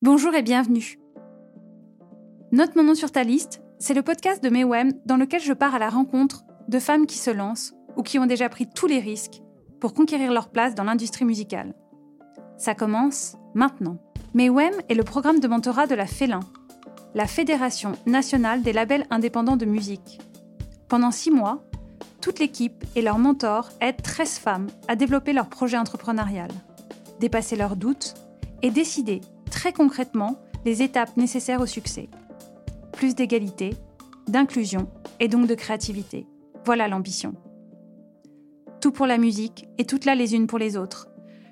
Bonjour et bienvenue. Note mon nom sur ta liste, c'est le podcast de Mewem dans lequel je pars à la rencontre de femmes qui se lancent ou qui ont déjà pris tous les risques pour conquérir leur place dans l'industrie musicale. Ça commence maintenant. Mewem est le programme de mentorat de la FELIN, la Fédération nationale des labels indépendants de musique. Pendant six mois, toute l'équipe et leurs mentors aident 13 femmes à développer leur projet entrepreneurial, dépasser leurs doutes et décider très concrètement les étapes nécessaires au succès. Plus d'égalité, d'inclusion et donc de créativité. Voilà l'ambition. Tout pour la musique et toutes là les unes pour les autres.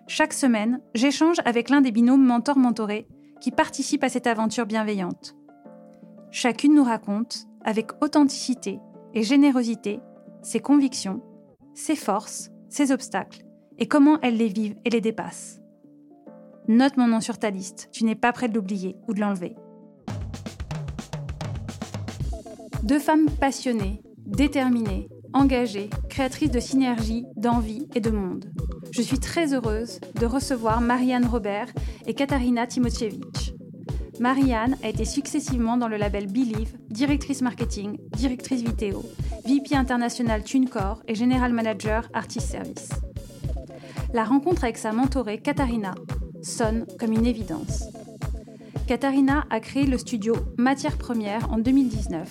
Chaque semaine, j'échange avec l'un des binômes mentor-mentorés qui participent à cette aventure bienveillante. Chacune nous raconte, avec authenticité et générosité, ses convictions, ses forces, ses obstacles et comment elles les vivent et les dépassent. Note mon nom sur ta liste, tu n'es pas prêt de l'oublier ou de l'enlever. Deux femmes passionnées, déterminées, engagées, créatrices de synergie, d'envie et de monde. Je suis très heureuse de recevoir Marianne Robert et Katarina Timotievich. Marianne a été successivement dans le label Believe, directrice marketing, directrice vidéo, VP international TuneCore et General Manager Artist Service. La rencontre avec sa mentorée Katarina sonne comme une évidence. Katarina a créé le studio Matière Première en 2019,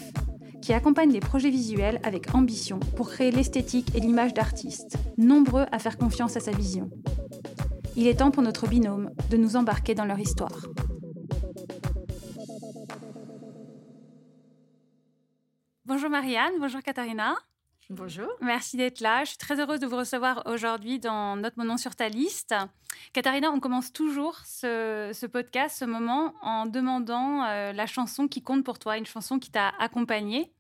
qui accompagne les projets visuels avec ambition pour créer l'esthétique et l'image d'artistes, nombreux à faire confiance à sa vision. Il est temps pour notre binôme de nous embarquer dans leur histoire. Bonjour Marianne, bonjour Katharina. Bonjour. Merci d'être là. Je suis très heureuse de vous recevoir aujourd'hui dans Notre Mon Nom sur ta liste. Katharina, on commence toujours ce, podcast, ce moment, en demandant euh, la chanson qui compte pour toi, une chanson qui t'a accompagnée.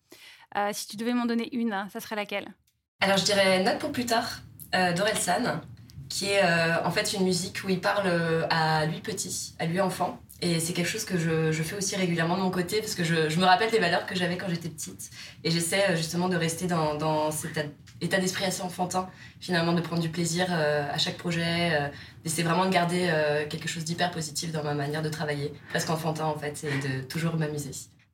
Euh, si tu devais m'en donner une, ça serait laquelle? Alors je dirais Note pour plus tard euh, d'Orelsan, qui est en fait une musique où il parle à lui petit, à lui enfant. Et c'est quelque chose que je, fais aussi régulièrement de mon côté parce que je, me rappelle des valeurs que j'avais quand j'étais petite. Et j'essaie euh, justement de rester dans, cet état d'esprit assez enfantin, finalement, de prendre du plaisir euh, à chaque projet, euh, d'essayer vraiment de garder quelque chose d'hyper positif dans ma manière de travailler, presque enfantin en fait, et de toujours m'amuser.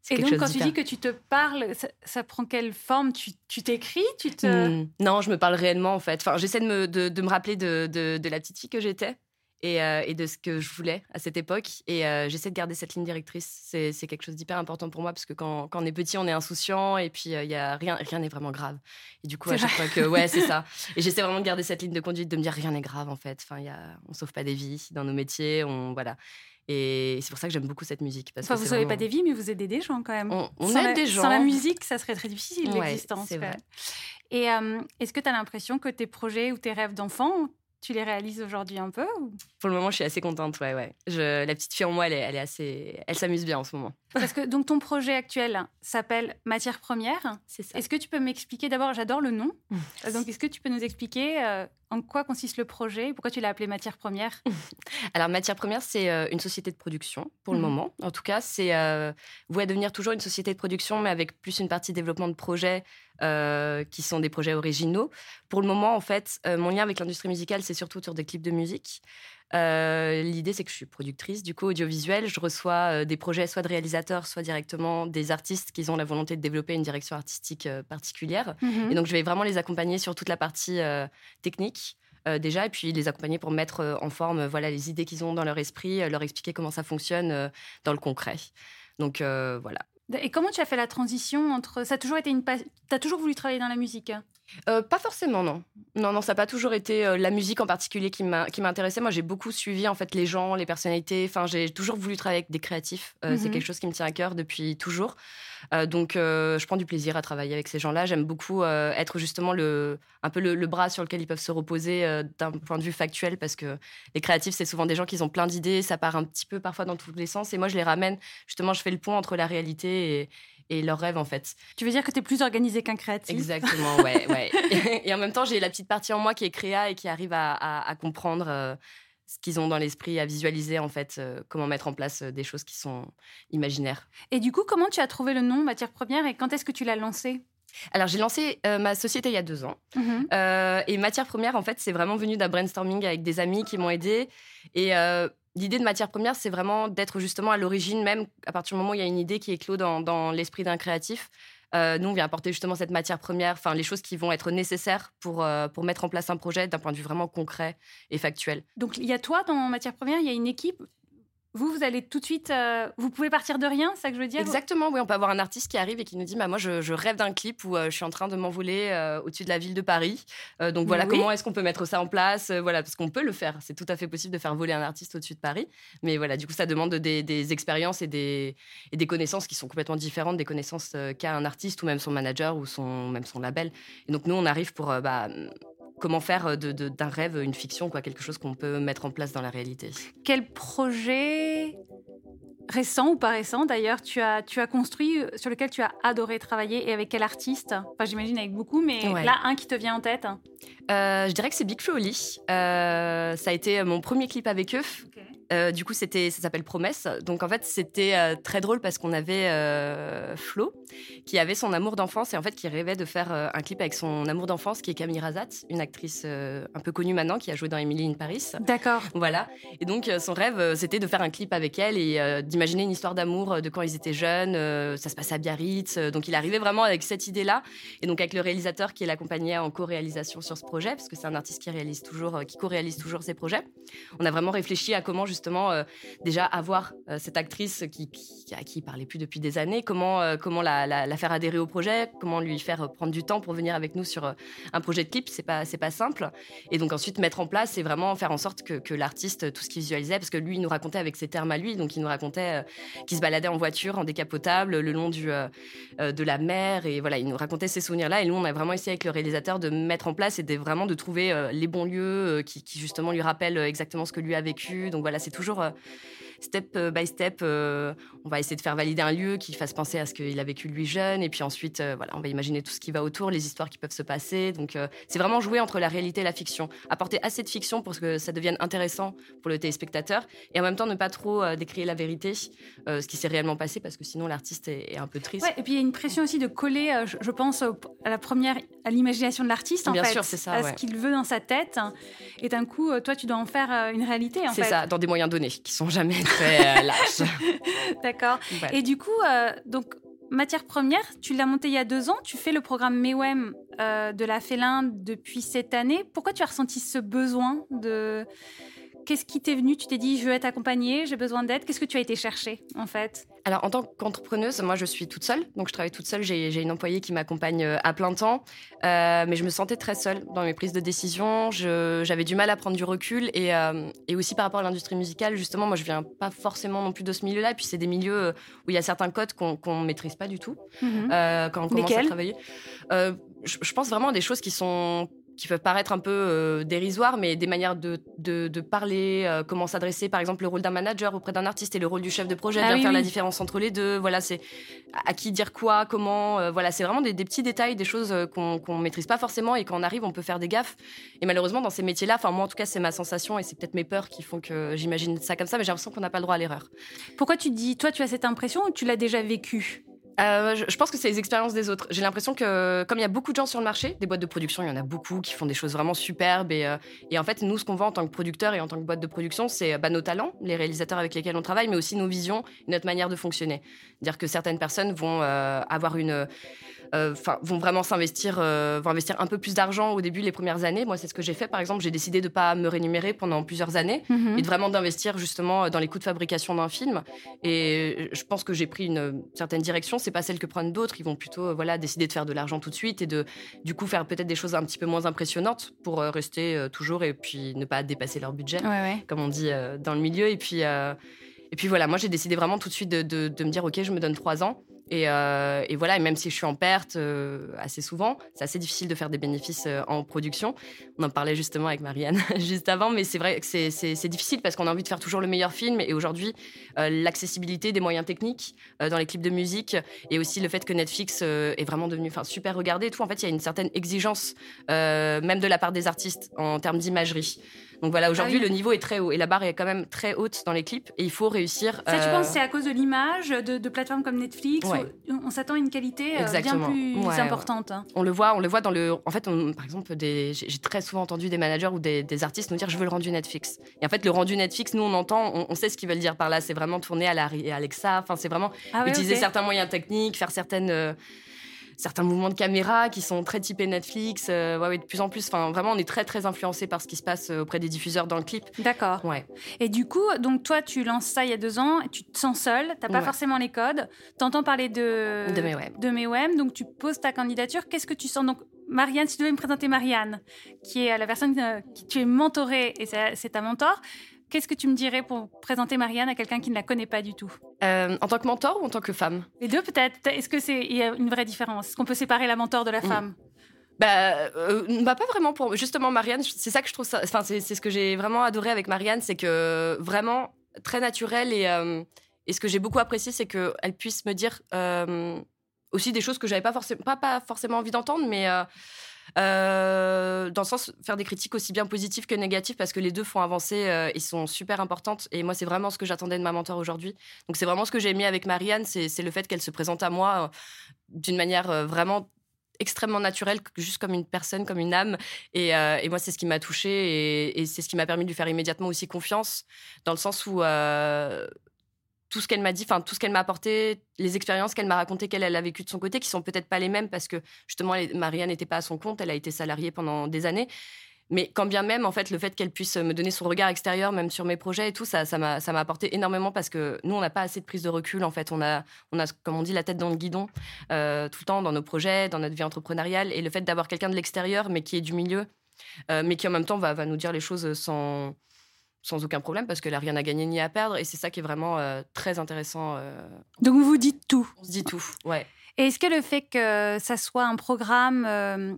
Et donc, quand tu dis que tu te parles, ça, prend quelle forme? Tu t'écris? Tu, te... Hmm. non, je me parle réellement en fait. Enfin, j'essaie de me, de, me rappeler de, de, la petite fille que j'étais euh, et, de ce que je voulais à cette époque. Et euh, j'essaie de garder cette ligne directrice. C'est, quelque chose d'hyper important pour moi parce que quand, quand, on est petit, on est insouciant et puis euh, y a rien, rien n'est vraiment grave. Et du coup, à chaque fois que, ouais, c'est ça. Et j'essaie vraiment de garder cette ligne de conduite, de me dire rien n'est grave en fait. Enfin, y a, on sauve pas des vies dans nos métiers, on voilà. Et c'est pour ça que j'aime beaucoup cette musique. Parce vous sauvez pas des vies, mais vous aidez des gens quand même. On, aide des gens. Sans la musique, ça serait très difficile l'existence. C'est vrai. Et est-ce que tu as l'impression que tes projets ou tes rêves d'enfant tu les réalises aujourd'hui un peu Pour le moment, je suis assez contente, ouais, ouais. Je, la petite fille en moi, elle est, elle est assez, elle s'amuse bien en ce moment. Parce que donc ton projet actuel s'appelle Matière première. C'est ça. Est-ce que tu peux m'expliquer d'abord J'adore le nom. donc est-ce que tu peux nous expliquer euh, en quoi consiste le projet Pourquoi tu l'as appelé Matière Première? Alors, Matière Première, c'est euh, une société de production pour le mhm. moment. En tout cas, c'est euh, à devenir toujours une société de production, mais avec plus une partie développement de projets euh, qui sont des projets originaux. Pour le moment, en fait, euh, mon lien avec l'industrie musicale, c'est surtout sur des clips de musique. L'idée, c'est que je suis productrice, du coup, audiovisuelle. Je reçois des projets soit de réalisateurs, soit directement des artistes qui ont la volonté de développer une direction artistique particulière. Mhm. Et donc, je vais vraiment les accompagner sur toute la partie technique. déjà, et puis les accompagner pour mettre en forme voilà, les idées qu'ils ont dans leur esprit, leur expliquer comment ça fonctionne dans le concret. Donc voilà. Et comment tu as fait la transition entre ça a toujours été une tu as toujours voulu travailler dans la musique euh, pas forcément, non. Non, non, ça n'a pas toujours été euh, la musique en particulier qui m'intéressait. Moi, j'ai beaucoup suivi en fait les gens, les personnalités. Enfin, j'ai toujours voulu travailler avec des créatifs. Euh, c'est mhm. quelque chose qui me tient à cœur depuis toujours. donc, je prends du plaisir à travailler avec ces gens-là. J'aime beaucoup être justement le, un peu le, bras sur lequel ils peuvent se reposer d'un point de vue factuel, parce que les créatifs, c'est souvent des gens qui ont plein d'idées. Ça part un petit peu parfois dans tous les sens. Et moi, je les ramène. Justement, je fais le pont entre la réalité et, et leurs rêves en fait. Tu veux dire que tu es plus organisé qu'un créatif? Exactement, ouais, ouais. et en même temps, j'ai la petite partie en moi qui est créa et qui arrive à, comprendre euh, ce qu'ils ont dans l'esprit, à visualiser en fait euh, comment mettre en place euh, des choses qui sont imaginaires. Et du coup, comment tu as trouvé le nom Matière Première et quand est-ce que tu l'as lancé? Alors, j'ai lancé ma société il y a deux ans. Mhm. et Matière Première, en fait, c'est vraiment venu d'un brainstorming avec des amis qui m'ont aidé. Et l'idée de matière première, c'est vraiment d'être justement à l'origine, même à partir du moment où il y a une idée qui éclot dans, dans l'esprit d'un créatif. Euh, nous, on vient apporter justement cette matière première, enfin les choses qui vont être nécessaires pour, euh, pour mettre en place un projet d'un point de vue vraiment concret et factuel. Donc il y a toi dans matière première, il y a une équipe. Vous, vous allez tout de suite, euh, vous pouvez partir de rien, c'est ça que je veux dire Exactement, oui, on peut avoir un artiste qui arrive et qui nous dit, bah, moi, je, rêve d'un clip où euh, je suis en train de m'envoler euh, au-dessus de la ville de Paris. donc voilà, comment est-ce qu'on peut mettre ça en place Voilà, parce qu'on peut le faire. C'est tout à fait possible de faire voler un artiste au-dessus de Paris. Mais voilà, du coup, ça demande des, expériences et des, et des connaissances qui sont complètement différentes des connaissances qu'a un artiste ou même son manager ou son, même son label. Et donc nous, on arrive pour bah, comment faire euh, d'un rêve une fiction, quoi, quelque chose qu'on peut mettre en place dans la réalité. Quel projet récent ou pas récent d'ailleurs tu as, tu as construit, euh, sur lequel tu as adoré travailler et avec quel artiste? Enfin j'imagine avec beaucoup, mais là un qui te vient en tête euh, Je dirais que c'est Big Flo ça a été mon premier clip avec eux. Euh, du coup, c'était, ça s'appelle Promesse. Donc en fait, c'était euh, très drôle parce qu'on avait euh, Flo qui avait son amour d'enfance et en fait qui rêvait de faire un clip avec son amour d'enfance qui est Camille Razat, une actrice un peu connue maintenant qui a joué dans Emily in Paris. D'accord. Voilà. Et donc son rêve, c'était de faire un clip avec elle et d'imaginer une histoire d'amour de quand ils étaient jeunes. ça se passait à Biarritz. donc il arrivait vraiment avec cette idée-là et donc avec le réalisateur qui l'accompagnait en co-réalisation sur ce projet parce que c'est un artiste qui réalise toujours, qui co-réalise toujours ses projets. On a vraiment réfléchi à comment justement euh, déjà avoir euh, cette actrice qui, à qui il parlait plus depuis des années, comment, euh, comment la, faire adhérer au projet, comment lui faire prendre du temps pour venir avec nous sur un projet de clip, c'est pas, c'est pas simple. Et donc ensuite mettre en place et vraiment faire en sorte que, l'artiste, tout ce qu'il visualisait, parce que lui, il nous racontait avec ses termes à lui, donc il nous racontait qu'il se baladait en voiture, en décapotable, le long du, de la mer, et voilà, il nous racontait ces souvenirs-là. Et nous, on a vraiment essayé avec le réalisateur de mettre en place et de de trouver les bons lieux qui, qui, justement lui rappellent exactement ce que lui a vécu. Donc voilà, c'est toujours euh, step euh, by step, euh, on va essayer de faire valider un lieu qui fasse penser à ce qu'il a vécu lui jeune. Et puis ensuite, voilà, on va imaginer tout ce qui va autour, les histoires qui peuvent se passer. Donc c'est vraiment jouer entre la réalité et la fiction. Apporter assez de fiction pour que ça devienne intéressant pour le téléspectateur. Et en même temps, ne pas trop décrire la vérité, ce qui s'est réellement passé, parce que sinon l'artiste est, un peu triste. et puis il y a une pression aussi de coller, je, pense, à la première, à l'imagination de l'artiste, en Bien fait. sûr, c'est ça. À ce qu'il veut dans sa tête. Et d'un coup, toi, tu dois en faire une réalité, en fait. C'est ça, dans des moyens donnés qui sont jamais très euh, D'accord. Et du coup, euh, donc matière première, tu l'as monté il y a deux ans. Tu fais le programme MEWEM euh, de la Félin depuis cette année. Pourquoi tu as ressenti ce besoin de Qu'est-ce qui t'est venu? Tu t'es dit, je veux être accompagnée, j'ai besoin d'aide. Qu'est-ce que tu as été chercher, en fait? Alors, en tant qu'entrepreneuse, moi, je suis toute seule. Donc, je travaille toute seule. J'ai une employée qui m'accompagne euh, à plein temps. Euh, mais je me sentais très seule dans mes prises de décision. J'avais du mal à prendre du recul. Et, aussi par rapport à l'industrie musicale, justement, moi, je viens pas forcément non plus de ce milieu-là. Puis, c'est des milieux où il y a certains codes qu'on ne maîtrise pas du tout mhm. quand on commence à travailler. Je, je pense vraiment à des choses qui sont qui peuvent paraître un peu euh, dérisoires, mais des manières de, de, parler, euh, comment s'adresser, par exemple, le rôle d'un manager auprès d'un artiste et le rôle du chef de projet, ah bien faire la différence entre les deux. Voilà, c'est à qui dire quoi, comment. Euh, voilà, c'est vraiment des, petits détails, des choses qu'on ne maîtrise pas forcément et quand on arrive, on peut faire des gaffes. Et malheureusement, dans ces métiers-là, enfin moi en tout cas, c'est ma sensation et c'est peut-être mes peurs qui font que j'imagine ça comme ça, mais j'ai l'impression qu'on n'a pas le droit à l'erreur. Pourquoi tu dis, toi, tu as cette impression ou tu l'as déjà vécu euh, je, pense que c'est les expériences des autres. J'ai l'impression que, comme il y a beaucoup de gens sur le marché, des boîtes de production, il y en a beaucoup qui font des choses vraiment superbes. Et, euh, en fait, nous, ce qu'on vend en tant que producteur et en tant que boîte de production, c'est bah, nos talents, les réalisateurs avec lesquels on travaille, mais aussi nos visions, notre manière de fonctionner. Dire que certaines personnes vont euh, avoir une euh, vont vraiment s'investir, euh, vont investir un peu plus d'argent au début, les premières années. Moi, c'est ce que j'ai fait. Par exemple, j'ai décidé de ne pas me rémunérer pendant plusieurs années mhm. et de vraiment d'investir justement dans les coûts de fabrication d'un film. Et je pense que j'ai pris une certaine direction. C'est pas celle que prennent d'autres. Ils vont plutôt, euh, voilà, décider de faire de l'argent tout de suite et de, du coup, faire peut-être des choses un petit peu moins impressionnantes pour rester toujours et puis ne pas dépasser leur budget, comme on dit dans le milieu. Et puis, et puis voilà, moi, j'ai décidé vraiment tout de suite de, de me dire, ok, je me donne trois ans. Euh, et, voilà, et même si je suis en perte euh, assez souvent, c'est assez difficile de faire des bénéfices euh, en production. On en parlait justement avec Marianne juste avant, mais c'est vrai que c'est difficile parce qu'on a envie de faire toujours le meilleur film. Et aujourd'hui, l'accessibilité des moyens techniques dans les clips de musique et aussi le fait que Netflix est vraiment devenu super regardé tout, en fait, il y a une certaine exigence, même de la part des artistes, en termes d'imagerie. Donc voilà, aujourd'hui, Ah oui. le niveau est très haut et la barre est quand même très haute dans les clips et il faut réussir. Ça, tu euh, penses que c'est à cause de l'image de, de plateformes comme Netflix Ouais. on s'attend à une qualité euh, bien Exactement. plus Ouais, ouais. importante. hein. on le voit, on le voit dans le. En fait, on- par exemple, des- j'ai très souvent entendu des managers ou des, des artistes nous dire je veux le rendu Netflix. Et en fait, le rendu Netflix, nous on entend, on, on sait ce qu'ils veulent dire par là. C'est vraiment tourner à la à Alexa. Enfin, c'est vraiment Ah ouais, utiliser certains moyens techniques, faire certaines. euh, certains mouvements de caméra qui sont très typés Netflix, euh, ouais, ouais, de plus en plus. Enfin, vraiment, on est très très influencé par ce qui se passe euh, auprès des diffuseurs dans le clip. D'accord. Ouais. Et du coup, donc toi, tu lances ça il y a deux ans, tu te sens seule, t'as pas Ouais. forcément les codes, t'entends parler de De mes web. de Mewem, donc tu poses ta candidature. Qu'est-ce que tu sens? Donc Marianne, si tu devais me présenter Marianne, qui est la personne euh, qui tu es mentorée et c'est c'est ta mentor, qu'est-ce que tu me dirais pour présenter Marianne à quelqu'un qui ne la connaît pas du tout Euh, en tant que mentor ou en tant que femme Les deux peut-être. Est-ce que c'est il y a une vraie différence? Est-ce qu'on peut séparer la mentor de la Mm. femme? Bah, euh, bah, pas vraiment pour justement Marianne. C'est ça que je trouve ça. Enfin, c'est ce que j'ai vraiment adoré avec Marianne, c'est que vraiment très naturel et euh, et ce que j'ai beaucoup apprécié, c'est que elle puisse me dire aussi des choses que j'avais pas forcément pas, pas forcément envie d'entendre, mais euh, dans le sens faire des critiques aussi bien positives que négatives parce que les deux font avancer euh, et sont super importantes. Et moi c'est vraiment ce que j'attendais de ma mentor aujourd'hui. Donc c'est vraiment ce que j'ai aimé avec Marianne c'est le fait qu'elle se présente à moi euh, d'une manière euh, vraiment extrêmement naturelle juste comme une personne comme une âme. Et, moi c'est ce qui m'a touchée et, et c'est ce qui m'a permis de lui faire immédiatement aussi confiance dans le sens où tout ce qu'elle m'a dit, enfin tout ce qu'elle m'a apporté, les expériences qu'elle m'a racontées, qu'elle elle a vécues de son côté, qui sont peut-être pas les mêmes parce que justement elle- Maria n'était pas à son compte, elle a été salariée pendant des années. Mais quand bien même, en fait, le fait qu'elle puisse me donner son regard extérieur, même sur mes projets et tout, ça, ça m'a, ça m'a apporté énormément parce que nous, on n'a pas assez de prise de recul. En fait, on a, on a, comme on dit, la tête dans le guidon euh, tout le temps dans nos projets, dans notre vie entrepreneuriale. Et le fait d'avoir quelqu'un de l'extérieur, mais qui est du milieu, euh, mais qui en même temps va, va nous dire les choses sans, sans aucun problème parce qu'elle a rien à gagner ni à perdre. Et c'est ça qui est vraiment euh, très intéressant. euh, Donc vous vous dites tout. on se dit tout. Ouais. Et est-ce que le fait que ça soit un programme euh,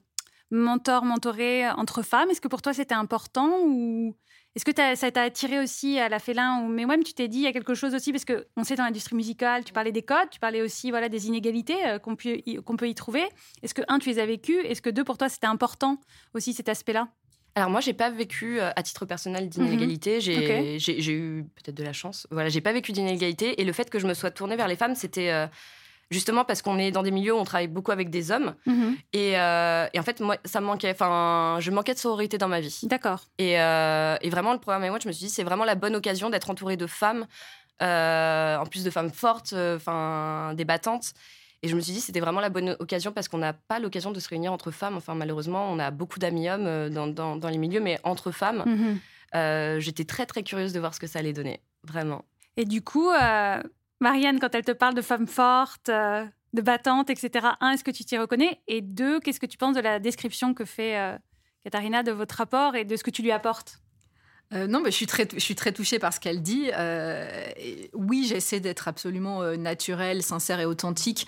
mentor, mentoré entre femmes, est-ce que pour toi c'était important ou est-ce que ça t'a attiré aussi à la Félin ou mais même tu t'es dit il y a quelque chose aussi parce que on sait dans l'industrie musicale, tu parlais des codes, tu parlais aussi voilà des inégalités qu'on peut y, qu'on peut y trouver. Est-ce que un tu les as vécues, est-ce que deux pour toi c'était important aussi cet aspect-là? Alors moi, j'ai pas vécu euh, à titre personnel d'inégalité. J'ai Ok. j'ai- eu peut-être de la chance. Voilà, j'ai pas vécu d'inégalité. Et le fait que je me sois tournée vers les femmes, c'était euh, justement parce qu'on est dans des milieux où on travaille beaucoup avec des hommes. Et, euh, et en fait, moi, ça me manquait. Enfin, je manquais de sororité dans ma vie. D'accord. Et, euh, et vraiment, le programme moi, je me suis dit, c'est vraiment la bonne occasion d'être entourée de femmes, en plus de femmes fortes, enfin débattantes. Et je me suis dit, c'était vraiment la bonne occasion parce qu'on n'a pas l'occasion de se réunir entre femmes. Enfin, malheureusement, on a beaucoup d'amis hommes euh, dans, dans, dans les milieux, mais entre femmes, Mhm. euh, j'étais très, très curieuse de voir ce que ça allait donner. Vraiment. Et du coup, euh, Marianne, quand elle te parle de femmes fortes, euh, de battantes, etc., un, est-ce que tu t'y reconnais? Et deux, qu'est-ce que tu penses de la description que fait Katharina de votre rapport et de ce que tu lui apportes? Euh, non, mais je suis très, je suis très touchée par ce qu'elle dit. Euh, oui, j'essaie d'être absolument euh, naturelle, sincère et authentique,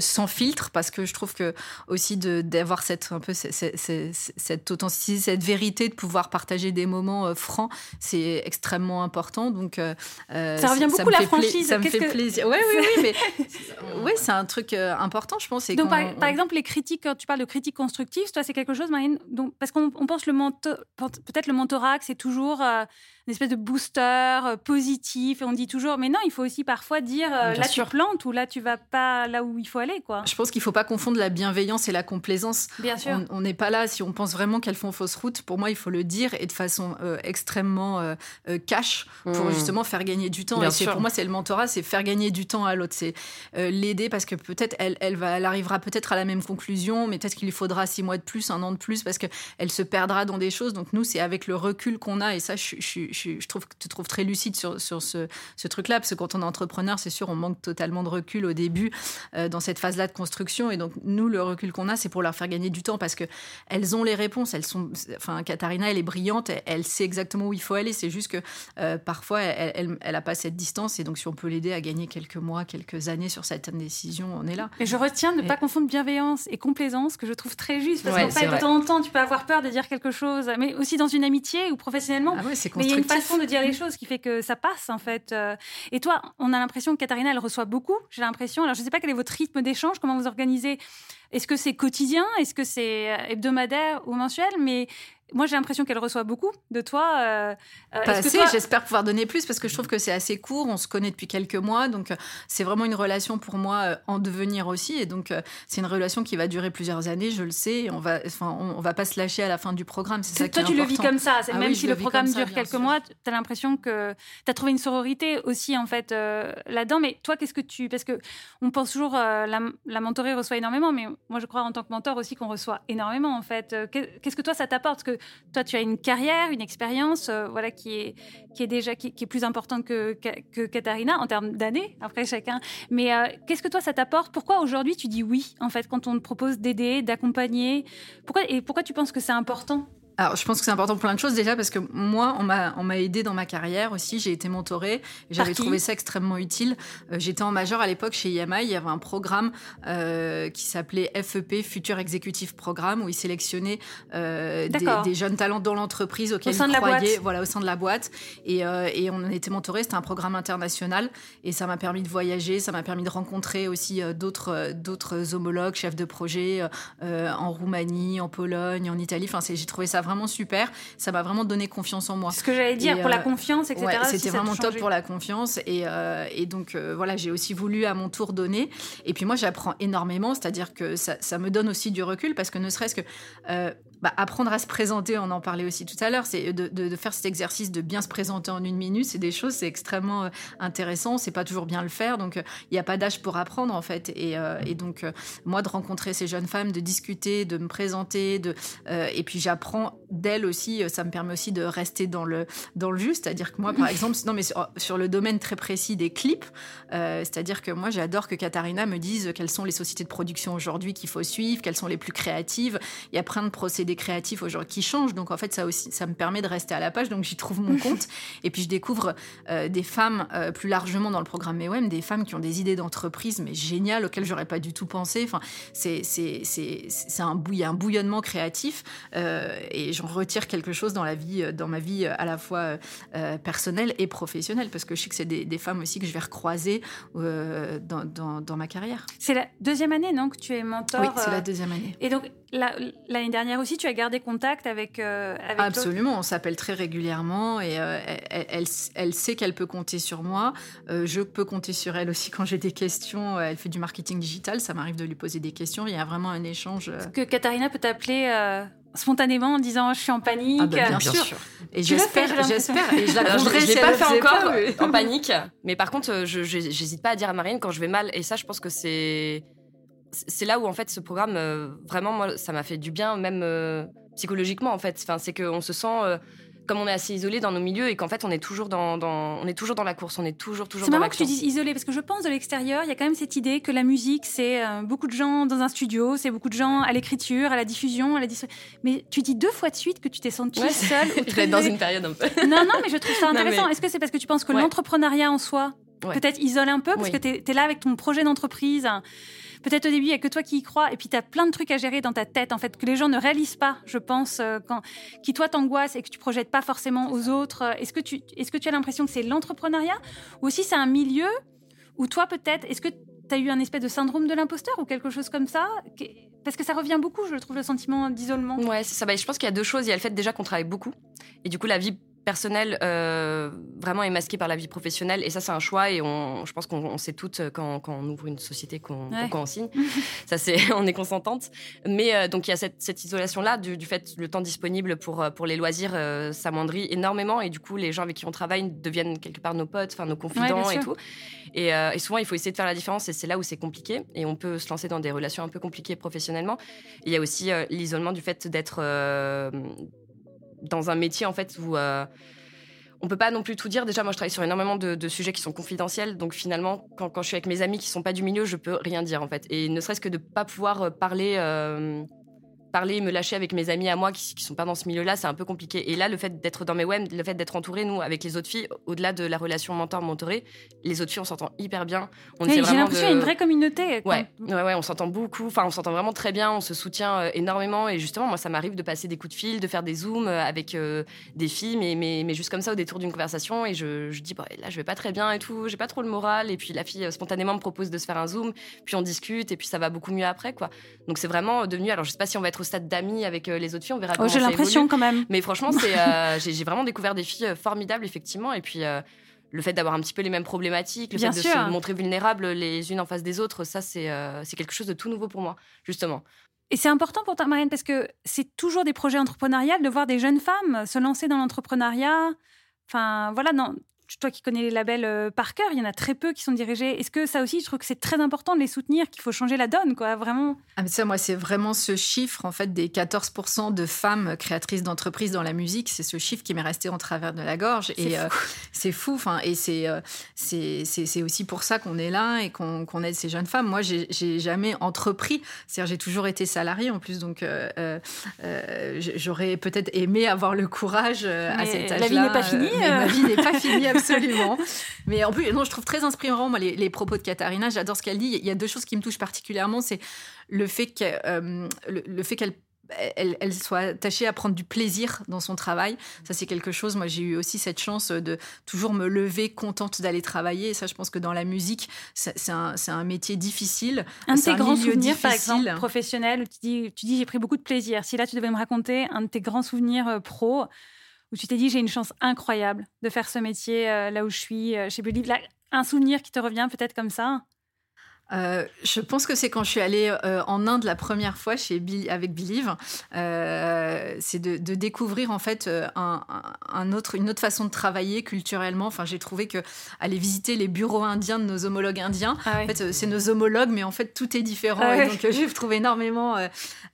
sans filtre, parce que je trouve que aussi d'avoir cette un peu cette, cette, cette authenticité, cette vérité, de pouvoir partager des moments francs, c'est extrêmement important. Donc, Ça revient beaucoup, la franchise. Ça me fait que- plaisir. Oui, oui, oui, mais oui, c'est un truc important, je pense. Donc, par, exemple, les critiques, quand tu parles de critiques constructives, toi, c'est quelque chose, Marianne, dont- parce qu'on on pense le peut-être le mentorat, c'est toujours euh, une espèce de booster euh, positif, et on dit toujours, mais non, il faut aussi parfois dire, euh, Bien là, sûr. tu plantes, ou là, tu vas pas là où il faut aller, quoi. Je pense qu'il faut pas confondre la bienveillance et la complaisance. Bien sûr. On- n'est pas là si on pense vraiment qu'elles font fausse route. Pour moi, il faut le dire et de façon euh, extrêmement euh, euh, cash pour Mmh. justement faire gagner du temps. Bien et sûr. pour moi, c'est le mentorat, c'est faire gagner du temps à l'autre, c'est euh, l'aider parce que peut-être elle, elle va, elle arrivera peut-être à la même conclusion, mais peut-être qu'il lui faudra six mois de plus, un an de plus, parce que elle se perdra dans des choses. Donc nous, c'est avec le recul qu'on a et ça, je, je, je, je trouve que tu te trouves très lucide sur, sur ce, ce truc-là, parce que quand on est entrepreneur, c'est sûr, on manque totalement de recul au début euh, dans cette phase-là de construction. Et donc, nous, le recul qu'on a, c'est pour leur faire gagner du temps parce que elles ont les réponses. Elles sont, enfin, Katharina, elle est brillante, elle, elle sait exactement où il faut aller. C'est juste que euh, parfois, elle, elle, elle a pas cette distance. Et donc, si on peut l'aider à gagner quelques mois, quelques années sur certaines décisions, on est là. Et je retiens de ne Et- pas confondre bienveillance et complaisance, que je trouve très juste. Parce Ouais, qu'en fait, de temps en temps, tu peux avoir peur de dire quelque chose, mais aussi dans une amitié ou professionnellement. Ah ouais, c'est Mais il y a une façon de dire les choses qui fait que ça passe, en fait. Euh, Et toi, on a l'impression que Katharina, elle reçoit beaucoup, j'ai l'impression. Alors, je ne sais pas quel est votre rythme d'échange, comment vous organisez. Est-ce que c'est quotidien? Est-ce que c'est euh, hebdomadaire ou mensuel? Mais moi, j'ai l'impression qu'elle reçoit beaucoup de toi. Euh, euh Pas assez, j'espère pouvoir donner plus parce que je trouve que c'est assez court. On se connaît depuis quelques mois. Donc, euh, c'est vraiment une relation pour moi euh, en devenir aussi. Et donc, c'est une relation qui va durer plusieurs années, je le sais. on va, enfin, on, va pas se lâcher à la fin du programme. C'est ça Toi, tu le vis comme ça. Ah même si le programme dure quelques mois, tu as l'impression que tu as trouvé une sororité aussi, en fait, là-dedans. Mais toi, qu'est-ce que tu. Parce que on pense toujours la, la mentorée reçoit énormément. Mais moi, je crois en tant que mentor aussi qu'on reçoit énormément, en fait. Qu'est-ce que toi, ça t'apporte? Que toi, tu as une carrière, une expérience, euh, voilà, qui est, qui est déjà qui, est plus importante que, que, Katharina en termes d'années, après chacun. Mais euh, qu'est-ce que toi, ça t'apporte? Pourquoi aujourd'hui tu dis oui, en fait, quand on te propose d'aider, d'accompagner? Pourquoi et pourquoi tu penses que c'est important? Alors, je pense que c'est important pour plein de choses déjà parce que moi, on m'a, on m'a aidé dans ma carrière aussi. J'ai été mentorée j'avais trouvé ça extrêmement utile. Euh, j'étais en major à l'époque chez IMI. Il y avait un programme euh, qui s'appelait FEP, Future Executive Programme, où ils sélectionnaient euh, des, jeunes talents dans l'entreprise auxquels ils croyaient, voilà, au sein de la boîte. Et, et on a été mentoré. C'était un programme international et ça m'a permis de voyager. Ça m'a permis de rencontrer aussi d'autres, d'autres homologues, chefs de projet en Roumanie, en Pologne, en Italie. Enfin, j'ai trouvé ça vraiment vraiment super. Ça m'a vraiment donné confiance en moi. Ce que j'allais dire pour la euh, confiance, etc. c'était vraiment top pour la confiance. Et, euh, et donc, euh, voilà, j'ai aussi voulu à mon tour donner. Et puis moi, j'apprends énormément, c'est-à-dire que ça, ça, me donne aussi du recul parce que ne serait-ce que bah, apprendre à se présenter, on en parlait aussi tout à l'heure, c'est de, faire cet exercice de bien se présenter en une minute. C'est des choses, c'est extrêmement euh, intéressant. C'est pas toujours bien le faire, donc euh, il n'y a pas d'âge pour apprendre en fait. Et, euh, donc moi de rencontrer ces jeunes femmes, de discuter, de me présenter, de et puis j'apprends d'elles aussi. Ça me permet aussi de rester dans le dans le juste, c'est-à-dire que moi par exemple, non mais sur, le domaine très précis des clips, c'est-à-dire que moi j'adore que Katharina me dise quelles sont les sociétés de production aujourd'hui qu'il faut suivre, quelles sont les plus créatives. Il y a plein de procédés créatifs aujourd'hui qui changent. Donc en fait, ça aussi, ça me permet de rester à la page. Donc j'y trouve mon compte. Et puis je découvre euh, des femmes euh, plus largement dans le programme MEWEM, des femmes qui ont des idées d'entreprise mais géniales auxquelles j'aurais pas du tout pensé. Enfin, c'est c'est c'est un bouillon, un bouillonnement créatif euh, et j'en retire quelque chose dans la vie, dans ma vie à la fois personnelle et professionnelle parce que je sais que c'est des, des, femmes aussi que je vais recroiser dans, dans, dans, ma carrière. C'est la deuxième année, non, que tu es mentor. Oui, c'est la deuxième année. Et donc l'année dernière aussi, tu as gardé contact avec. Euh, Absolument, on s'appelle très régulièrement et euh, elle, elle, sait qu'elle peut compter sur moi. Euh, je peux compter sur elle aussi quand j'ai des questions. Elle fait du marketing digital, ça m'arrive de lui poser des questions. Il y a vraiment un échange. Que Katharina peut t'appeler spontanément en disant je suis en panique. Ah bah, bien, sûr. Et j'espère, j'espère. Et je la je, l'ai pas fait encore en panique, mais par contre, je j'hésite pas à dire à Marine quand je vais mal. Et ça, je pense que c'est c'est là où en fait ce programme euh, vraiment moi ça m'a fait du bien même euh, psychologiquement en fait. Enfin c'est qu'on se sent euh, comme on est assez isolé dans nos milieux et qu'en fait on est toujours dans, on est toujours dans la course on est toujours toujours c'est marrant que tu dises isolé parce que je pense de l'extérieur il y a quand même cette idée que la musique c'est beaucoup de gens dans un studio c'est beaucoup de gens à l'écriture à la diffusion à la mais tu dis deux fois de suite que tu t'es sentie seule ou dans une période un peu. Non non mais je trouve ça intéressant. est-ce que c'est parce que tu penses que l'entrepreneuriat en soi peut-être isole un peu parce que tu es, là avec ton projet d'entreprise peut-être au début, il n'y a que toi qui y crois, et puis tu as plein de trucs à gérer dans ta tête, en fait, que les gens ne réalisent pas, je pense, euh, quand, qui toi t'angoisse et que tu projettes pas forcément aux autres. Est-ce que tu, est-ce que tu as l'impression que c'est l'entrepreneuriat? Ou aussi c'est un milieu où toi peut-être, est-ce que tu as eu un espèce de syndrome de l'imposteur ou quelque chose comme ça? Parce que ça revient beaucoup, je trouve, le sentiment d'isolement. Ouais, c'est ça. Bah, je pense qu'il y a deux choses. Il y a le fait déjà qu'on travaille beaucoup. Et du coup, la vie personnel euh, vraiment est masqué par la vie professionnelle. Et ça c'est un choix et on, je pense qu'on sait toutes quand, quand, on ouvre une société qu'on on signe ça c'est on est consentante. Mais euh, donc il y a cette, cette isolation là du, du, fait le temps disponible pour pour les loisirs euh, s'amoindrit énormément. Et du coup les gens avec qui on travaille deviennent quelque part nos potes enfin nos confidents et tout. Et, et, souvent il faut essayer de faire la différence et c'est là où c'est compliqué. Et on peut se lancer dans des relations un peu compliquées professionnellement. Il y a aussi l'isolement du fait d'être dans un métier en fait où euh, on peut pas non plus tout dire. Déjà, moi, je travaille sur énormément de, sujets qui sont confidentiels. Donc, finalement, quand, quand, je suis avec mes amis qui sont pas du milieu, je peux rien dire, en fait. Et ne serait-ce que de pas pouvoir euh, parler euh, parler, me lâcher avec mes amis à moi qui, qui sont pas dans ce milieu-là, c'est un peu compliqué. Et là, le fait d'être dans mes web, le fait d'être entouré, nous, avec les autres filles, au-delà de la relation mentor-mentoré, les autres filles, on s'entend hyper bien. On J'ai l'impression a une vraie communauté. Ouais, ouais, ouais, on s'entend beaucoup. Enfin, on s'entend vraiment très bien. On se soutient euh, énormément. Et justement, moi, ça m'arrive de passer des coups de fil, de faire des zooms euh, avec euh, des filles, mais, mais, mais, juste comme ça au détour d'une conversation. Et je, je dis, bah, là, je vais pas très bien et tout. J'ai pas trop le moral. Et puis la fille spontanément me propose de se faire un zoom. Puis on discute. Et puis ça va beaucoup mieux après, quoi. Donc c'est vraiment devenu. Alors, je sais pas si on va être au stade d'amis avec les autres filles. On verra. Oh, j'ai l'impression quand même. Mais franchement, c'est, j'ai vraiment découvert des filles formidables, effectivement. Et puis, le fait d'avoir un petit peu les mêmes problématiques, le fait de se montrer vulnérables les unes en face des autres, ça, c'est c'est quelque chose de tout nouveau pour moi, justement. Et c'est important pour toi, Marianne, parce que c'est toujours des projets entrepreneuriales de voir des jeunes femmes se lancer dans l'entrepreneuriat. Enfin, voilà, toi qui connais les labels euh, par cœur, il y en a très peu qui sont dirigés. Est-ce que ça aussi, je trouve que c'est très important de les soutenir, qu'il faut changer la donne, quoi, vraiment? Ah mais ça, moi, c'est vraiment ce chiffre, en fait, des 14% de femmes créatrices d'entreprises dans la musique. C'est ce chiffre qui m'est resté en travers de la gorge. Et euh, c'est fou. Enfin, et euh, c'est c'est aussi pour ça qu'on est là et qu'on aide ces jeunes femmes. Moi, j'ai jamais entrepris. C'est-à-dire, j'ai toujours été salariée en plus, donc j'aurais peut-être aimé avoir le courage à cet âge-là. La vie n'est pas finie. ma vie n'est pas finie. Absolument. Mais en plus, non, je trouve très inspirant moi, les, propos de Katharina. J'adore ce qu'elle dit. Il y a deux choses qui me touchent particulièrement. C'est le fait euh, le, fait qu'elle elle, soit attachée à prendre du plaisir dans son travail. Ça, c'est quelque chose. Moi, j'ai eu aussi cette chance de toujours me lever contente d'aller travailler. Et ça, je pense que dans la musique, c'est un, métier difficile. Un de tes grands souvenirs, par exemple, professionnels, où tu dis, tu dis j'ai pris beaucoup de plaisir. Si là, tu devais me raconter un de tes grands souvenirs euh, pro, où tu t'es dit j'ai une chance incroyable de faire ce métier euh, là où je suis euh, chez Believe Un souvenir qui te revient peut-être comme ça euh, je pense que c'est quand je suis allée euh, en Inde la première fois chez avec Believe. Euh, c'est de, découvrir en fait un, autre, une autre façon de travailler culturellement. Enfin, j'ai trouvé que aller visiter les bureaux indiens de nos homologues indiens, ah en fait, c'est nos homologues, mais en fait tout est différent. Ah donc j'ai trouvé énormément,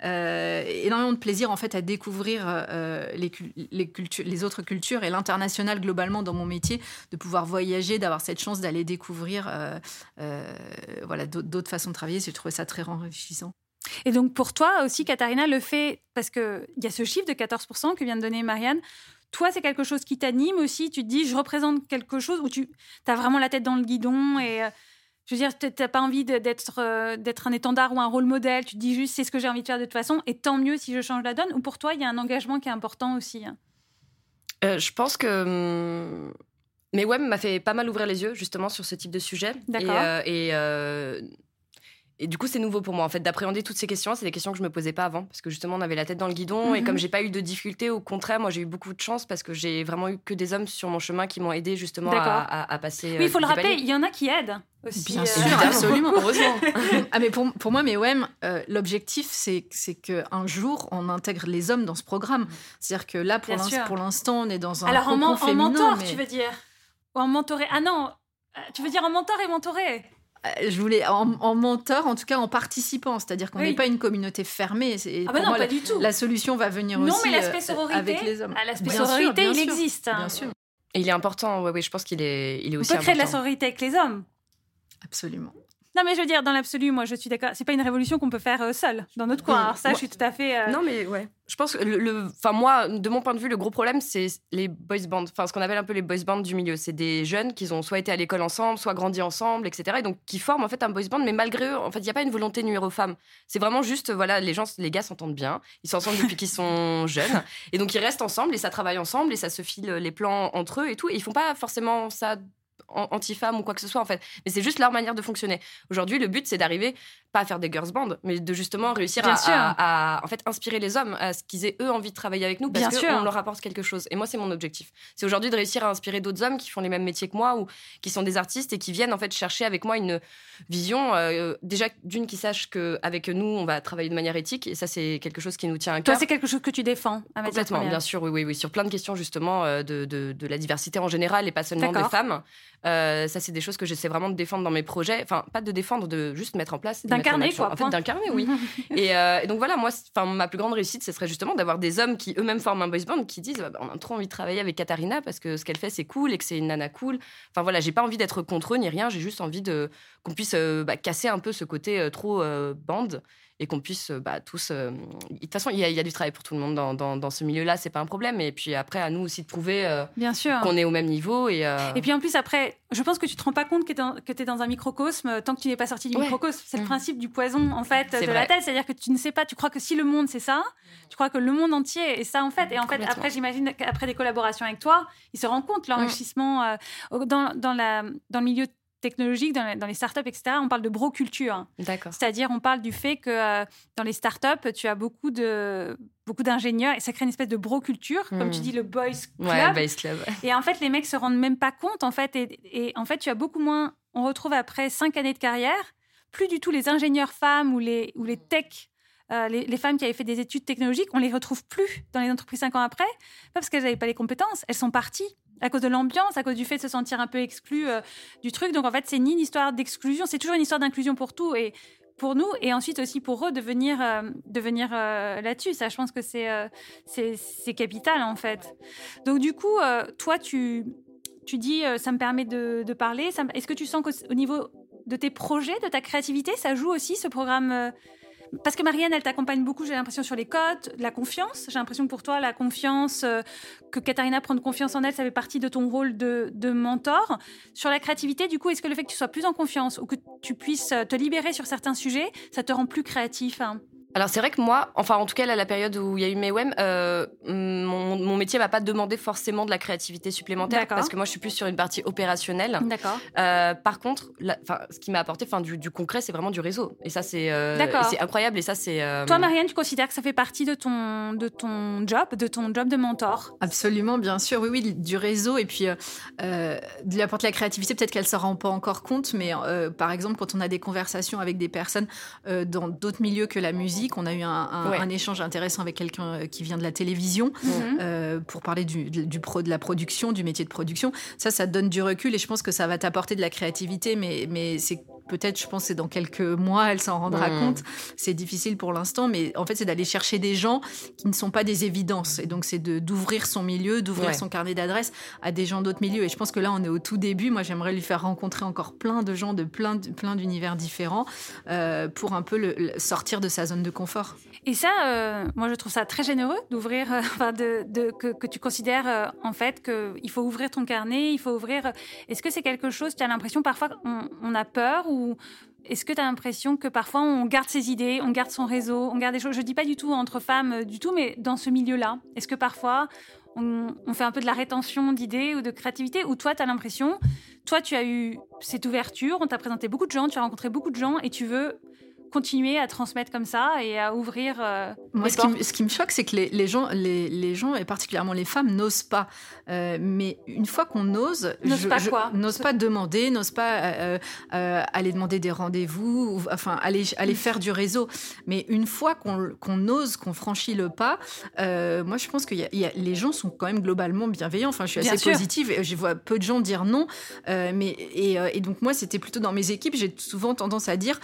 énormément de plaisir en fait à découvrir les, les, les autres cultures et l'international globalement dans mon métier, de pouvoir voyager, d'avoir cette chance d'aller découvrir, voilà d'autres façons de travailler. J'ai trouvé ça très enrichissant. Et donc pour toi aussi, Katharina, le fait, parce qu'il y a ce chiffre de 14% que vient de donner Marianne, toi, c'est quelque chose qui t'anime aussi Tu te dis, je représente quelque chose où tu as vraiment la tête dans le guidon et euh, je veux dire, tu n'as pas envie d'être euh, d'être un étendard ou un rôle modèle. Tu te dis juste, c'est ce que j'ai envie de faire de toute façon et tant mieux si je change la donne. Ou pour toi, il y a un engagement qui est important aussi hein? euh, Je pense que hum, mais ouais, m'a fait pas mal ouvrir les yeux justement sur ce type de sujet. D'accord. Et, euh, euh, et, du coup, c'est nouveau pour moi en fait d'appréhender toutes ces questions. C'est des questions que je me posais pas avant parce que justement on avait la tête dans le guidon et mhm. comme j'ai pas eu de difficultés, au contraire, moi j'ai eu beaucoup de chance parce que j'ai vraiment eu que des hommes sur mon chemin qui m'ont aidé justement à, passer. Oui, il faut le rappeler, il y en a qui aident. Aussi, Bien euh, sûr, absolument, heureusement. ah mais pour, pour moi, mais ouais, l'objectif c'est c'est que un jour on intègre les hommes dans ce programme. C'est-à-dire que là, pour l'instant, on est dans un alors en, en mentor, mais... tu veux dire? Ou en mentoré Ah non, euh, tu veux dire en mentor et mentoré? Euh, je voulais en, mentor, en tout cas en participant, c'est-à-dire qu'on n'est pas une communauté fermée. Ah bah non, pas du tout. La solution va venir aussi mais l'aspect euh, sororité, avec les hommes. Ah, l'aspect sororité, il existe. Bien sûr. Et il est important, oui, je pense qu'il est, il est aussi On peut créer de la sororité avec les hommes. Absolument. Non, mais je veux dire, dans l'absolu, moi, je suis d'accord. C'est pas une révolution qu'on peut faire euh, seul, dans notre coin. Alors ça, je suis tout à fait. Euh, non, mais ouais. Je pense que, le, enfin, moi, de mon point de vue, le gros problème, c'est les boys bands. Enfin, ce qu'on appelle un peu les boys bands du milieu. C'est des jeunes qui ont soit été à l'école ensemble, soit grandi ensemble, etc. Et donc, qui forment en fait un boys band, mais malgré eux, en fait, il n'y a pas une volonté de nuire aux femmes. C'est vraiment juste, voilà, les gens, les gars s'entendent bien. Ils sont ensemble depuis qu'ils sont jeunes. Et donc, ils restent ensemble et ça travaille ensemble et ça se file les plans entre eux et tout. Et ils font pas forcément ça anti-femmes ou quoi que ce soit en fait. Mais c'est juste leur manière de fonctionner. Aujourd'hui, le but c'est d'arriver pas à faire des girls band, mais de justement réussir à, en fait inspirer les hommes à ce qu'ils aient eux envie de travailler avec nous parce qu'on leur apporte quelque chose. Et moi, c'est mon objectif. C'est aujourd'hui de réussir à inspirer d'autres hommes qui font les mêmes métiers que moi ou qui sont des artistes et qui viennent en fait chercher avec moi une vision euh, déjà d'une qui sache que avec nous on va travailler de manière éthique et ça c'est quelque chose qui nous tient à cœur. Toi, c'est quelque chose que tu défends. Complètement, bien sûr, oui, oui, oui, sur plein de questions justement euh, de, de, de la diversité en général et pas seulement des femmes. Euh, ça, c'est des choses que j'essaie vraiment de défendre dans mes projets. Enfin, pas de défendre, de juste mettre en place. D'incarner, quoi. En fait, d'incarner, oui. Euh, et, donc voilà, moi, ma plus grande réussite, ce serait justement d'avoir des hommes qui eux-mêmes forment un boys band, qui disent bah, on a trop envie de travailler avec Katharina parce que ce qu'elle fait, c'est cool et que c'est une nana cool. Enfin voilà, j'ai pas envie d'être contre eux ni rien, j'ai juste envie de qu'on puisse euh, bah, casser un peu ce côté trop bande et qu'on puisse euh, bah, tous. Euh, de toute façon, il y, a du travail pour tout le monde dans, dans, ce milieu-là, c'est pas un problème. Et puis après, à nous aussi de prouver euh, Bien sûr. qu'on est au même niveau. Et, et puis en plus, après, je pense que tu te rends pas compte que tu es dans un microcosme tant que tu n'es pas sorti du microcosme. C'est le mm. principe du poison, en fait, de la tête. C'est-à-dire que tu ne sais pas, tu crois que si le monde c'est ça, tu crois que le monde entier est ça, en fait. Et en fait, après, j'imagine qu'après des collaborations avec toi, ils se rendent compte l'enrichissement dans, dans, la, dans le milieu technologiques, dans les, startups, etc., on parle de bro-culture. D'accord. C'est-à-dire, on parle du fait que euh, dans les startups, tu as beaucoup de beaucoup d'ingénieurs et ça crée une espèce de bro-culture, comme tu hmm. dis, le boys club. Ouais, boys club. Et en fait, les mecs se rendent même pas compte, en fait. Et, et en fait, tu as beaucoup moins. On retrouve après cinq années de carrière, plus du tout les ingénieurs femmes ou les, ou les tech euh, les, femmes qui avaient fait des études technologiques, on les retrouve plus dans les entreprises cinq ans après, pas parce qu'elles n'avaient pas les compétences, elles sont parties à cause de l'ambiance, à cause du fait de se sentir un peu exclues euh, du truc. Donc en fait, c'est ni une histoire d'exclusion, c'est toujours une histoire d'inclusion pour tout et pour nous et ensuite aussi pour eux de venir, euh, de venir là-dessus. Ça, je pense que c'est capital en fait. Donc du coup, toi, tu tu dis ça me permet de parler. Est-ce que tu sens qu'au niveau de tes projets, de ta créativité, ça joue aussi ce programme parce que Marianne, elle t'accompagne beaucoup, j'ai l'impression, sur les codes, la confiance. J'ai l'impression que pour toi, la confiance, euh, que Katharina prenne confiance en elle, ça fait partie de ton rôle de, de mentor. Sur la créativité, du coup, est-ce que le fait que tu sois plus en confiance ou que tu puisses te libérer sur certains sujets, ça te rend plus créatif hein? Alors c'est vrai que moi, enfin en tout cas à la période où il y a eu mes euh, mon, mon, métier m'a pas demandé forcément de la créativité supplémentaire parce que moi je suis plus sur une partie opérationnelle. D'accord. Euh, par contre, ce qui m'a apporté, enfin du, du, concret, c'est vraiment du réseau et ça c'est euh, c'est incroyable et ça c'est. Euh, Toi Marianne, tu considères que ça fait partie de ton de ton job, de ton job de mentor? Absolument, bien sûr, oui oui, du réseau et puis de lui apporter la créativité. Peut-être qu'elle s'en rend pas encore compte, mais par exemple quand on a des conversations avec des personnes dans d'autres milieux que la musique on a eu un, échange intéressant avec quelqu'un euh, qui vient de la télévision mhm. euh, pour parler du, pro, de la production, du métier de production. Ça, ça donne du recul et je pense que ça va t'apporter de la créativité, mais, mais c'est peut-être, je pense, c'est dans quelques mois, elle s'en rendra mhm. compte. C'est difficile pour l'instant, mais en fait, c'est d'aller chercher des gens qui ne sont pas des évidences. Et donc, c'est d'ouvrir son milieu, d'ouvrir son carnet d'adresses à des gens d'autres milieux. Et je pense que là, on est au tout début. Moi, j'aimerais lui faire rencontrer encore plein de gens de plein, plein d'univers différents euh, pour un peu le, sortir de sa zone de confort. Et ça, euh, moi, je trouve ça très généreux d'ouvrir, euh, enfin, de, de que, que, tu considères euh, en fait qu'il faut ouvrir ton carnet, il faut ouvrir. Est-ce que c'est quelque chose, tu as l'impression parfois on, on a peur ou est-ce que tu as l'impression que parfois on garde ses idées, on garde son réseau, on garde des choses? Je dis pas du tout entre femmes du tout, mais dans ce milieu-là, est-ce que parfois on, on, fait un peu de la rétention d'idées ou de créativité? Ou toi, tu as l'impression, toi, tu as eu cette ouverture, on t'a présenté beaucoup de gens, tu as rencontré beaucoup de gens et tu veux continuer à transmettre comme ça et à ouvrir. Euh, Moi, ce qui, ce qui, me choque, c'est que les, les, gens, les, les, gens, et particulièrement les femmes, n'osent pas. Euh, mais une fois qu'on ose, n'ose pas quoi N'ose pas demander, n'ose pas euh, aller demander des rendez-vous, enfin aller, aller mm. faire du réseau. Mais une fois qu'on ose, qu'on franchit le pas, moi, je pense que y a, les gens sont quand même globalement bienveillants. Enfin, je suis assez positive. Et je vois peu de gens dire non. mais et, et, donc moi, c'était plutôt dans mes équipes. J'ai souvent tendance à dire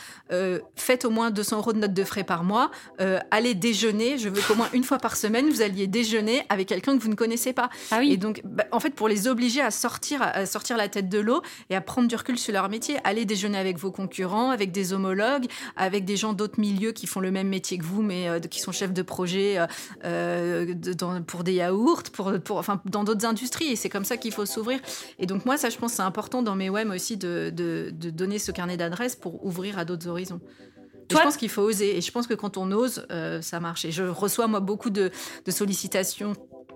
faites au moins 200 euros de notes de frais par mois, euh, allez déjeuner. Je veux qu'au moins une fois par semaine, vous alliez déjeuner avec quelqu'un que vous ne connaissez pas. Ah oui. Et donc, bah, en fait, pour les obliger à sortir, à sortir la tête de l'eau et à prendre du recul sur leur métier, allez déjeuner avec vos concurrents, avec des homologues, avec des gens d'autres milieux qui font le même métier que vous, mais euh, qui sont chefs de projet euh, pour des yaourts, pour, pour, enfin, dans d'autres industries. Et c'est comme ça qu'il faut s'ouvrir. Et donc, moi, ça, je pense, c'est important dans mes WEM aussi de, de, de donner ce carnet d'adresses pour ouvrir à d'autres horizons je pense qu'il faut oser. Et je pense que quand on ose, euh, ça marche. Et je reçois, moi, beaucoup de, sollicitations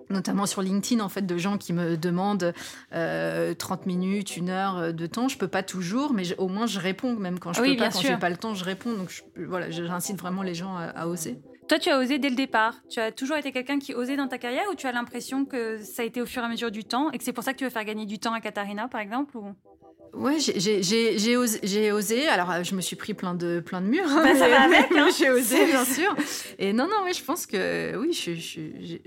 notamment sur LinkedIn, en fait, de gens qui me demandent 30 euh, minutes, une heure de temps. Je peux pas toujours, mais au moins je réponds, même quand je oui, peux pas, quand j'ai pas le temps, je réponds. Donc voilà, j'incite vraiment les gens à, oser. Toi, tu as osé dès le départ. Tu as toujours été quelqu'un qui osait dans ta carrière ou tu as l'impression que ça a été au fur et à mesure du temps et que c'est pour ça que tu veux faire gagner du temps à Katharina, par exemple ou... Ouais, j'ai osé, osé, Alors, euh, je me suis pris plein de, plein de murs. Bah, ça va avec. Hein. j'ai osé, bien sûr. Et non, non, oui, je pense que oui, je, je,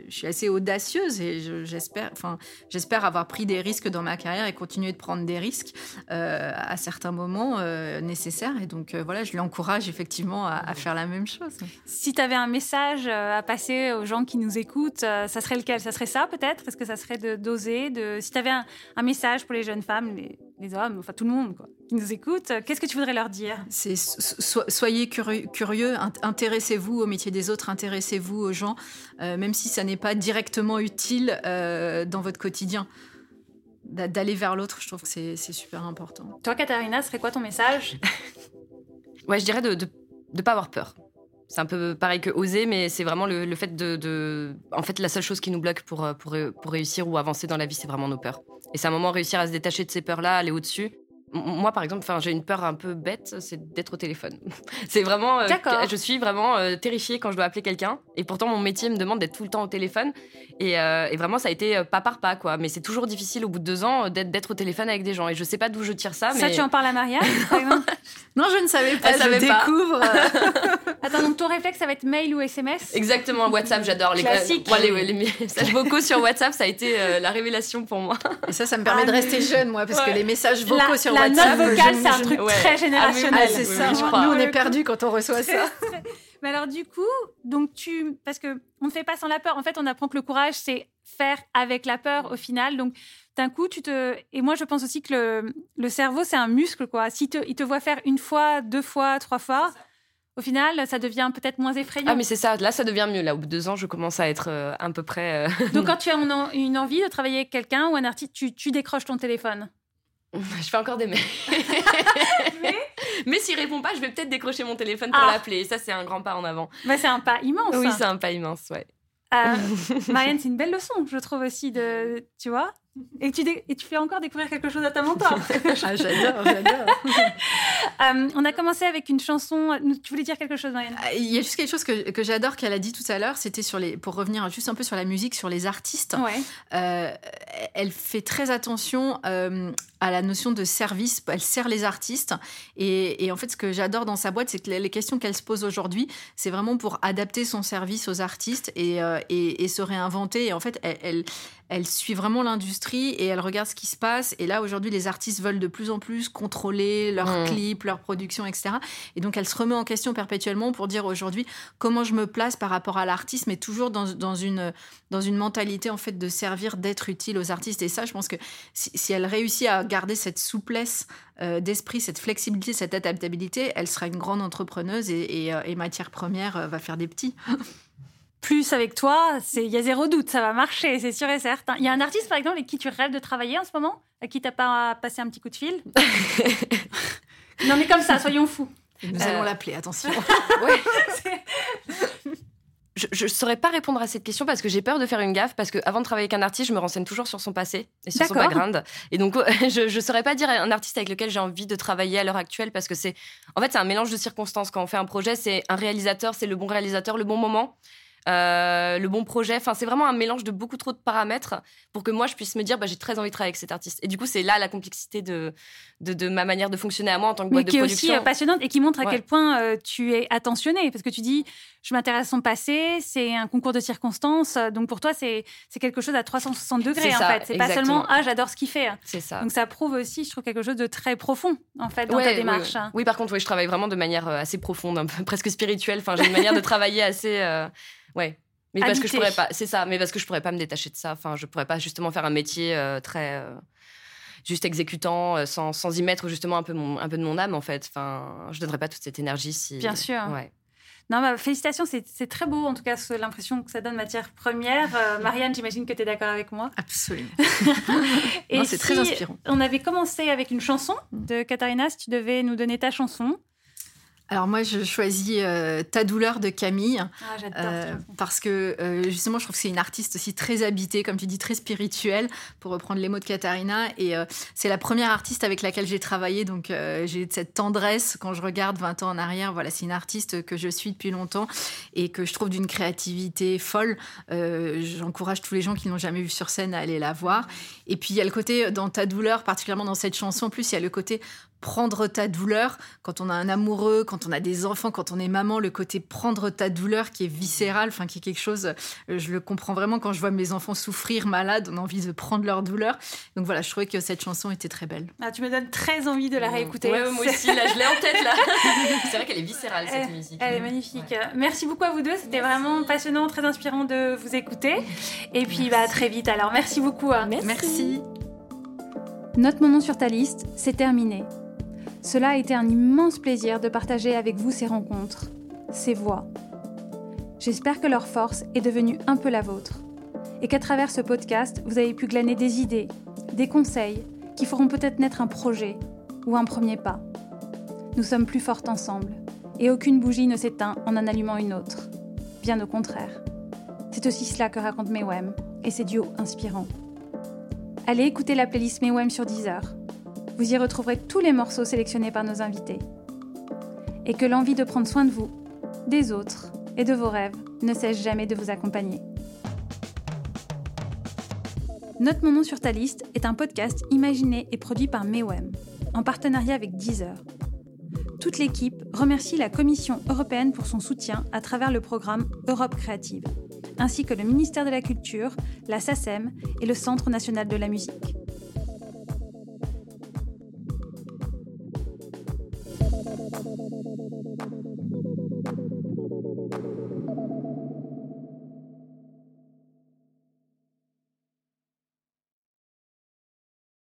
je suis assez audacieuse et j'espère, enfin, j'espère avoir pris des risques dans ma carrière et continuer de prendre des risques euh, à certains moments euh, nécessaires. Et donc, voilà, je lui encourage effectivement à, à faire la même chose. Si tu avais un message à passer aux gens qui nous écoutent, ça serait lequel? Ça serait ça peut-être? Est-ce que ça serait d'oser de, Si tu avais un, un, message pour les jeunes femmes, les, les hommes, enfin tout le monde quoi, qui nous écoute, qu'est-ce que tu voudrais leur dire? C'est soyez curieux, intéressez-vous au métier des autres, intéressez-vous aux gens, euh, même si ça n'est pas directement utile euh, dans votre quotidien. D'aller vers l'autre, je trouve que c'est super important. Toi, Katharina, serait quoi ton message? Ouais, je dirais de ne pas avoir peur. C'est un peu pareil que oser, mais c'est vraiment le, fait de, En fait, la seule chose qui nous bloque pour, pour, pour réussir ou avancer dans la vie, c'est vraiment nos peurs. Et c'est un moment réussir à se détacher de ces peurs-là, aller au-dessus moi, par exemple, j'ai une peur un peu bête, c'est d'être au téléphone. c'est vraiment. Euh, je suis vraiment euh, terrifiée quand je dois appeler quelqu'un. Et pourtant, mon métier me demande d'être tout le temps au téléphone. Et, euh, vraiment, ça a été pas par pas, quoi. Mais c'est toujours difficile au bout de deux ans d'être au téléphone avec des gens. Et je sais pas d'où je tire ça. Ça, tu en parles à Marianne, Non, je ne savais pas. je découvre. Attends, donc ton réflexe, ça va être mail ou SMS Exactement, WhatsApp, j'adore. Les, les, messages vocaux sur WhatsApp, ça a été la révélation pour moi. Et ça, ça me permet de ah, rester jeune, moi, parce que les messages vocaux sur la note vocale, c'est un truc très générationnel. Ah, c'est ça. Nous, on est perdus quand on reçoit ça. Mais alors, du coup, donc tu, parce que on ne fait pas sans la peur. En fait, on apprend que le courage, c'est faire avec la peur au final. Donc, d'un coup, tu te. Et moi, je pense aussi que le, le cerveau, c'est un muscle, quoi. Si te, il te voit faire une fois, deux fois, trois fois. Au final, ça devient peut-être moins effrayant. Ah, mais c'est ça. Là, ça devient mieux. Là, au bout de deux ans, je commence à être euh, à peu près. Euh, donc, quand tu as une envie de travailler avec quelqu'un ou un artiste, tu, tu décroches ton téléphone. Je fais encore des mails. mais, mais s'il répond pas, je vais peut-être décrocher mon téléphone pour ah. l'appeler. Ça, c'est un grand pas en avant. Bah, c'est un pas immense. Oui, c'est un pas immense, ouais. Euh, Marianne, c'est une belle leçon, je trouve aussi, de, tu vois, et tu, et tu fais encore découvrir quelque chose à ta mentor. ah, j'adore, j'adore. Euh, on a commencé avec une chanson. Tu voulais dire quelque chose, Marianne? Euh, Il y a juste quelque chose que, que j'adore qu'elle a dit tout à l'heure. C'était sur les, pour revenir juste un peu sur la musique, sur les artistes. Ouais. Euh, elle fait très attention à la notion de service. Elle sert les artistes. Et, et en fait, ce que j'adore dans sa boîte, c'est que les questions qu'elle se pose aujourd'hui, c'est vraiment pour adapter son service aux artistes et, et, et se réinventer. Et en fait, elle, elle elle suit vraiment l'industrie et elle regarde ce qui se passe. Et là, aujourd'hui, les artistes veulent de plus en plus contrôler leurs mmh. clips, leur production, etc. Et donc, elle se remet en question perpétuellement pour dire aujourd'hui comment je me place par rapport à l'artiste, mais toujours dans, dans, une, dans une mentalité, en fait, de servir, d'être utile aux artistes. Et ça, je pense que si, elle réussit à garder cette souplesse euh, d'esprit, cette flexibilité, cette adaptabilité, elle sera une grande entrepreneuse et, et, euh, et matière première euh, va faire des petits. plus avec toi, il y a zéro doute, ça va marcher, c'est sûr et certain. Il y a un artiste, par exemple, avec qui tu rêves de travailler en ce moment À qui t'as pas passé un petit coup de fil? Non, mais comme ça, soyons fous. Nous allons euh, l'appeler, attention. je ne saurais pas répondre à cette question parce que j'ai peur de faire une gaffe parce que avant de travailler avec un artiste, je me renseigne toujours sur son passé et sur son background. Et donc, je ne saurais pas dire un artiste avec lequel j'ai envie de travailler à l'heure actuelle parce que c'est, en fait, c'est un mélange de circonstances. Quand on fait un projet, c'est un réalisateur, c'est le bon réalisateur, le bon moment. Euh, le bon projet. Enfin, c'est vraiment un mélange de beaucoup trop de paramètres pour que moi je puisse me dire, bah, j'ai très envie de travailler avec cet artiste. Et du coup, c'est là la complexité de, de, ma manière de fonctionner à moi en tant que boîte de production. Qui est aussi passionnante et qui montre à quel point euh, tu es attentionné. Parce que tu dis, je m'intéresse à son passé, c'est un concours de circonstances. Donc pour toi, c'est quelque chose à 360 degrés en fait. C'est pas seulement, ah, j'adore ce qu'il fait. C'est ça. Donc ça prouve aussi, je trouve, quelque chose de très profond en fait dans ta démarche. Oui, par contre, je travaille vraiment de manière euh, assez profonde, un peu, presque spirituelle. Enfin, j'ai une manière de travailler assez. Ouais. Mais parce que je pourrais pas, c'est ça, mais parce que je pourrais pas me détacher de ça. Enfin, je pourrais pas justement faire un métier euh, très euh, juste exécutant euh, sans, sans, y mettre justement un peu, mon, un peu de mon âme en fait. Enfin, je donnerais pas toute cette énergie si. Bien sûr. Ouais. Non, bah, félicitations, c'est très beau en tout cas, l'impression que ça donne matière première. Marianne, j'imagine que tu es d'accord avec moi. Absolument. Et c'est très inspirant. On avait commencé avec une chanson de Katharina, si tu devais nous donner ta chanson. Alors moi, je choisis euh, Ta douleur de Camille ah, euh, parce que euh, justement, je trouve que c'est une artiste aussi très habitée, comme tu dis, très spirituelle, pour reprendre les mots de Katharina. Et c'est la première artiste avec laquelle j'ai travaillé, donc j'ai cette tendresse quand je regarde 20 ans en arrière. Voilà, c'est une artiste que je suis depuis longtemps et que je trouve d'une créativité folle. J'encourage tous les gens qui n'ont jamais vu sur scène à aller la voir. Et puis il y a le côté dans Ta douleur, particulièrement dans cette chanson, en plus il y a le côté prendre ta douleur, quand on a un amoureux, quand on a des enfants, quand on est maman, le côté prendre ta douleur qui est viscéral, enfin qui est quelque chose, euh, je le comprends vraiment quand je vois mes enfants souffrir, malades, on a envie de prendre leur douleur. Donc voilà, je trouvais que cette chanson était très belle. Ah, tu me donnes très envie de la réécouter. Ouais, moi aussi, là, je l'ai en tête là. C'est vrai qu'elle est viscérale cette musique. Elle est magnifique. Merci beaucoup à vous deux, c'était vraiment passionnant, très inspirant de vous écouter. Et puis bah très vite alors. Merci beaucoup. Hein. Merci. Merci. Note mon nom sur ta liste, c'est terminé. Cela a été un immense plaisir de partager avec vous ces rencontres, ces voix. J'espère que leur force est devenue un peu la vôtre et qu'à travers ce podcast, vous avez pu glaner des idées, des conseils qui feront peut-être naître un projet ou un premier pas. Nous sommes plus fortes ensemble et aucune bougie ne s'éteint en en allumant une autre. Bien au contraire. C'est aussi cela que raconte Mewem et ses duos inspirants. Allez écouter la playlist Mewem sur Deezer Vous y retrouverez tous les morceaux sélectionnés par nos invités. Et que l'envie de prendre soin de vous, des autres et de vos rêves ne cesse jamais de vous accompagner. Note mon nom sur ta liste est un podcast imaginé et produit par Mewem, en partenariat avec Deezer. Toute l'équipe remercie la Commission européenne pour son soutien à travers le programme Europe Créative, ainsi que le ministère de la Culture, la SACEM et le Centre national de la musique.